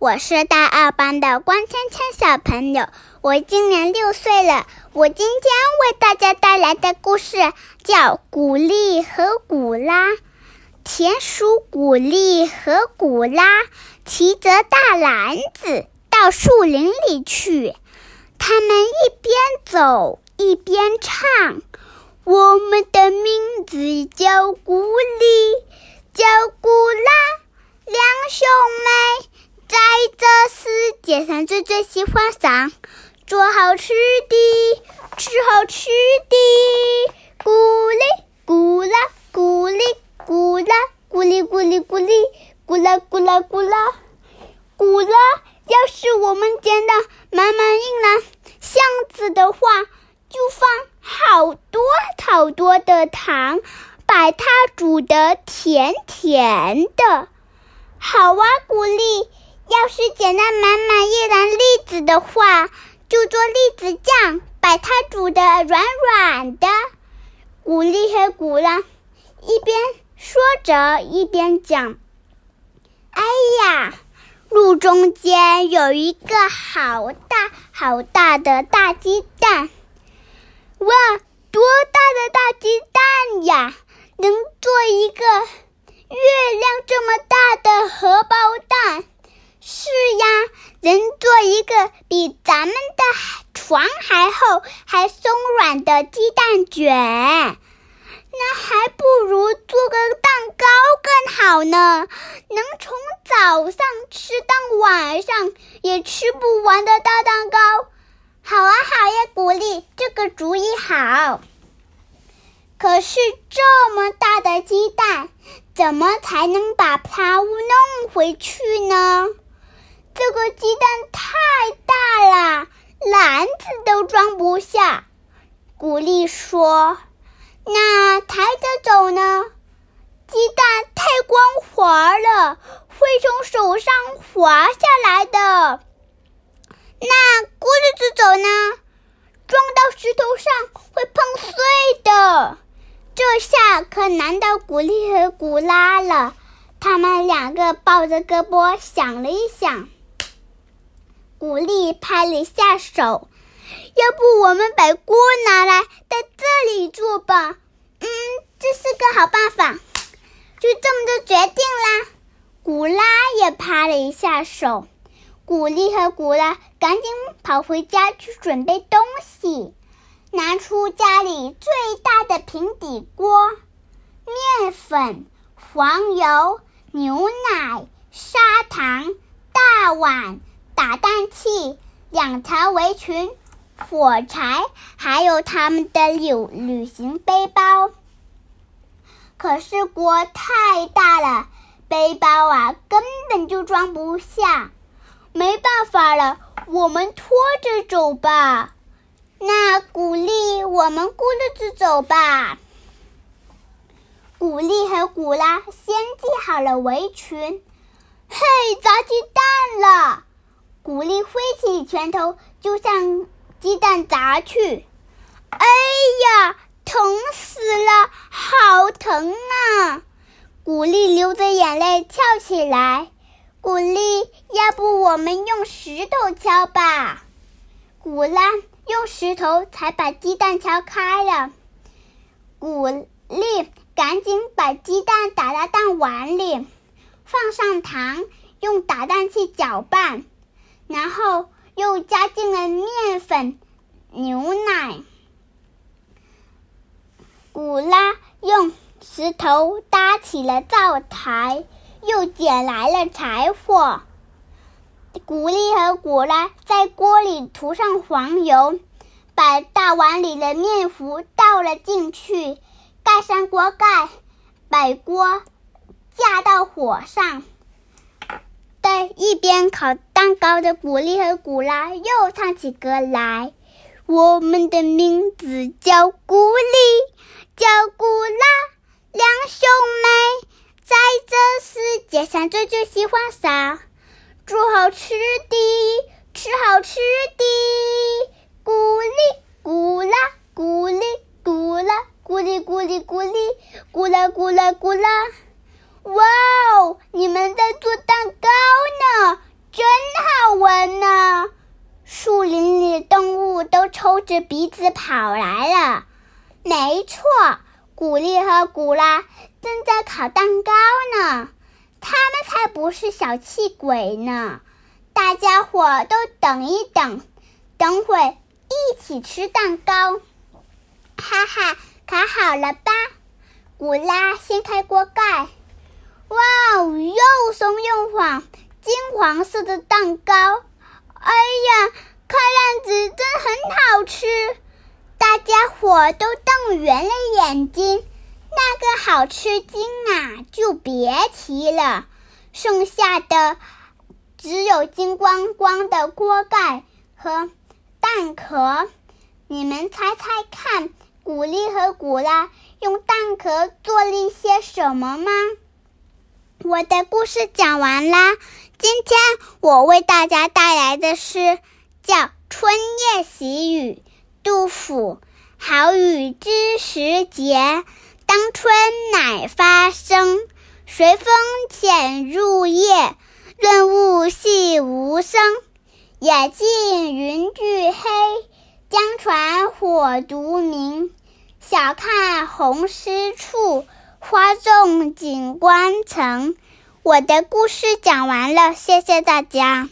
我是大二班的关芊芊小朋友，我今年六岁了。我今天为大家带来的故事叫《古丽和古拉》。田鼠古丽和古拉提着大篮子到树林里去，他们一边走一边唱：“我们的名字叫古丽，叫古拉，两兄妹。”在这世界上，最最喜欢上做好吃的，吃好吃的。咕哩咕啦，咕哩咕啦，咕哩咕哩咕哩，咕啦咕啦咕啦，咕啦。要是我们捡到满满一篮箱子的话，就放好多好多的糖，把它煮得甜甜的。好啊，鼓励。要是捡到满满一篮栗子的话，就做栗子酱，把它煮的软软的。古丽和古拉一边说着，一边讲：“哎呀，路中间有一个好大好大的大鸡蛋！哇，多大的大鸡蛋呀！能做一个月亮这么大的荷包蛋！”是呀，能做一个比咱们的床还厚、还松软的鸡蛋卷，那还不如做个蛋糕更好呢。能从早上吃到晚上也吃不完的大蛋糕，好啊好呀，鼓励这个主意好。可是这么大的鸡蛋，怎么才能把它弄回去呢？这个鸡蛋太大了，篮子都装不下。古丽说：“那抬着走呢？鸡蛋太光滑了，会从手上滑下来的。那咕着着走呢？撞到石头上会碰碎的。这下可难到古丽和古拉了。他们两个抱着胳膊想了一想。”古丽拍了一下手，要不我们把锅拿来在这里做吧？嗯，这是个好办法，就这么就决定啦。古拉也拍了一下手，古丽和古拉赶紧跑回家去准备东西，拿出家里最大的平底锅，面粉、黄油、牛奶、砂糖、大碗。打蛋器、两条围裙、火柴，还有他们的旅旅行背包。可是锅太大了，背包啊根本就装不下。没办法了，我们拖着走吧。那古丽，我们咕噜着走吧。古丽和古拉先系好了围裙。嘿，砸鸡蛋了！古丽挥起拳头就向鸡蛋砸去，哎呀，疼死了，好疼啊！古丽流着眼泪跳起来。古丽，要不我们用石头敲吧？古拉用石头才把鸡蛋敲开了。古丽赶紧把鸡蛋打到蛋碗里，放上糖，用打蛋器搅拌。然后又加进了面粉、牛奶。古拉用石头搭起了灶台，又捡来了柴火。古丽和古拉在锅里涂上黄油，把大碗里的面糊倒了进去，盖上锅盖，把锅架到火上。在一边烤蛋糕的古丽和古拉又唱起歌来。我们的名字叫古丽，叫古拉，两兄妹在这世界上最最喜欢啥？做好吃的，吃好吃的。古丽古拉，古丽古拉，古丽古丽古丽，古拉古拉古拉。哇哦！你们在做蛋糕呢，真好闻呢，树林里的动物都抽着鼻子跑来了。没错，古丽和古拉正在烤蛋糕呢，他们才不是小气鬼呢。大家伙都等一等，等会一起吃蛋糕。哈哈，烤好了吧？古拉掀开锅盖，哇，又松又软。金黄色的蛋糕。哎呀，看样子真很好吃。大家伙都瞪圆了眼睛。那个好吃惊啊，就别提了。剩下的只有金光光的锅盖和蛋壳。你们猜猜看，古丽和古拉用蛋壳做了一些什么吗？我的故事讲完啦。今天我为大家带来的是叫《春夜喜雨》，杜甫。好雨知时节。当春乃发生，随风潜入夜，润物细无声。野径云俱黑，江船火独明。晓看红湿处，花重锦官城。我的故事讲完了，谢谢大家。